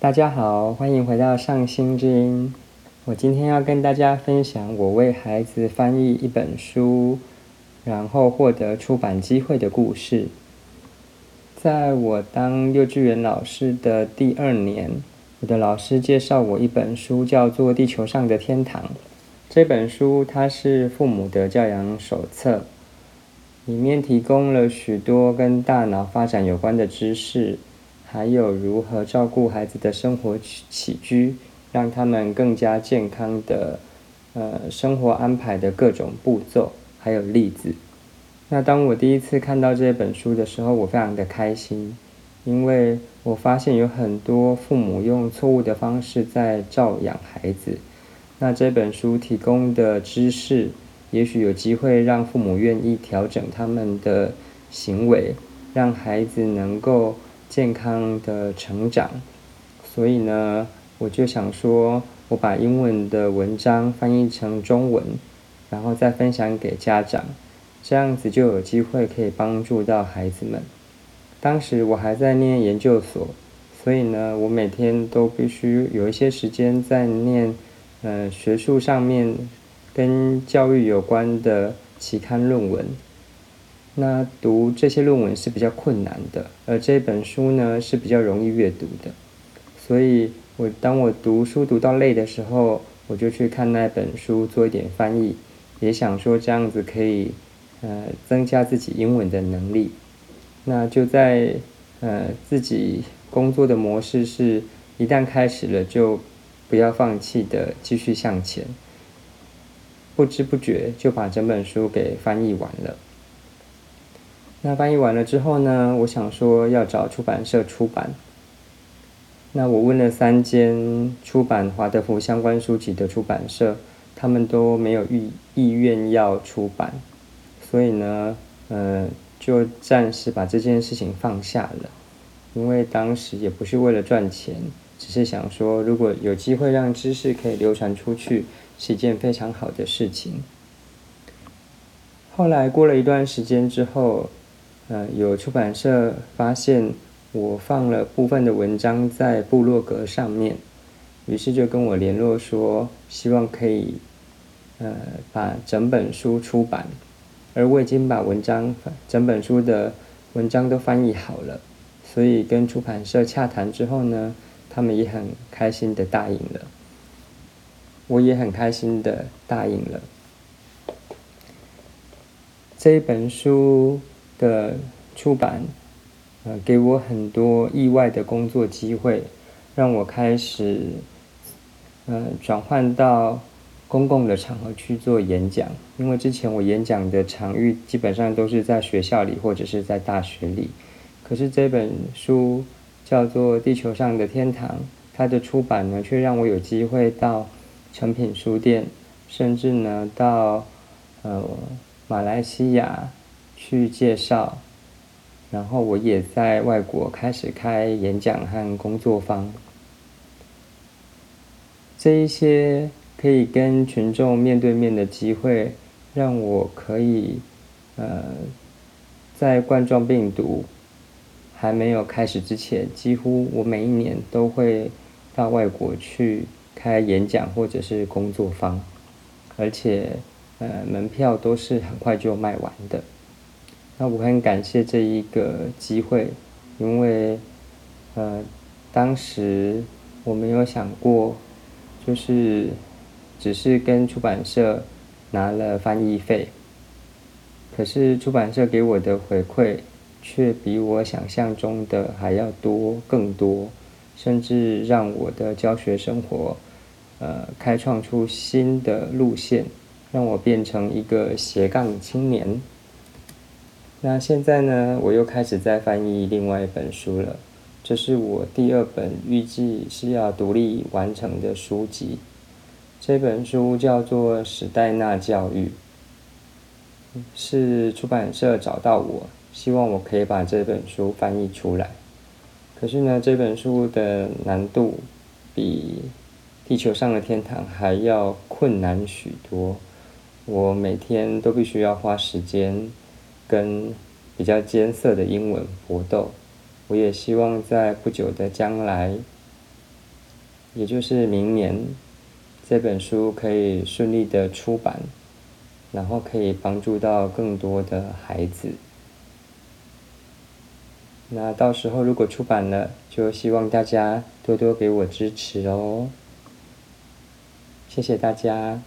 大家好，欢迎回到上心之音。我今天要跟大家分享我为孩子翻译一本书，然后获得出版机会的故事。在我当幼稚园老师的第二年，我的老师介绍我一本书，叫做《地球上的天堂》。这本书它是父母的教养手册，里面提供了许多跟大脑发展有关的知识。还有如何照顾孩子的生活起居，让他们更加健康的，呃，生活安排的各种步骤，还有例子。那当我第一次看到这本书的时候，我非常的开心，因为我发现有很多父母用错误的方式在照养孩子。那这本书提供的知识，也许有机会让父母愿意调整他们的行为，让孩子能够。健康的成长，所以呢，我就想说，我把英文的文章翻译成中文，然后再分享给家长，这样子就有机会可以帮助到孩子们。当时我还在念研究所，所以呢，我每天都必须有一些时间在念，呃，学术上面跟教育有关的期刊论文。那读这些论文是比较困难的，而这本书呢是比较容易阅读的，所以我当我读书读到累的时候，我就去看那本书做一点翻译，也想说这样子可以，呃，增加自己英文的能力。那就在呃自己工作的模式是，一旦开始了就不要放弃的继续向前，不知不觉就把整本书给翻译完了。那翻译完了之后呢？我想说要找出版社出版。那我问了三间出版华德福相关书籍的出版社，他们都没有意意愿要出版，所以呢，呃，就暂时把这件事情放下了。因为当时也不是为了赚钱，只是想说，如果有机会让知识可以流传出去，是一件非常好的事情。后来过了一段时间之后。呃，有出版社发现我放了部分的文章在部落格上面，于是就跟我联络说，希望可以呃把整本书出版，而我已经把文章整本书的文章都翻译好了，所以跟出版社洽谈之后呢，他们也很开心的答应了，我也很开心的答应了这一本书。的出版，呃，给我很多意外的工作机会，让我开始，呃，转换到公共的场合去做演讲。因为之前我演讲的场域基本上都是在学校里或者是在大学里，可是这本书叫做《地球上的天堂》，它的出版呢，却让我有机会到成品书店，甚至呢到呃马来西亚。去介绍，然后我也在外国开始开演讲和工作坊。这一些可以跟群众面对面的机会，让我可以，呃，在冠状病毒还没有开始之前，几乎我每一年都会到外国去开演讲或者是工作坊，而且，呃，门票都是很快就卖完的。那我很感谢这一个机会，因为，呃，当时我没有想过，就是只是跟出版社拿了翻译费，可是出版社给我的回馈却比我想象中的还要多更多，甚至让我的教学生活，呃，开创出新的路线，让我变成一个斜杠青年。那现在呢，我又开始在翻译另外一本书了。这是我第二本预计是要独立完成的书籍。这本书叫做《史黛纳教育》，是出版社找到我，希望我可以把这本书翻译出来。可是呢，这本书的难度比《地球上的天堂》还要困难许多。我每天都必须要花时间。跟比较艰涩的英文搏斗，我也希望在不久的将来，也就是明年，这本书可以顺利的出版，然后可以帮助到更多的孩子。那到时候如果出版了，就希望大家多多给我支持哦。谢谢大家。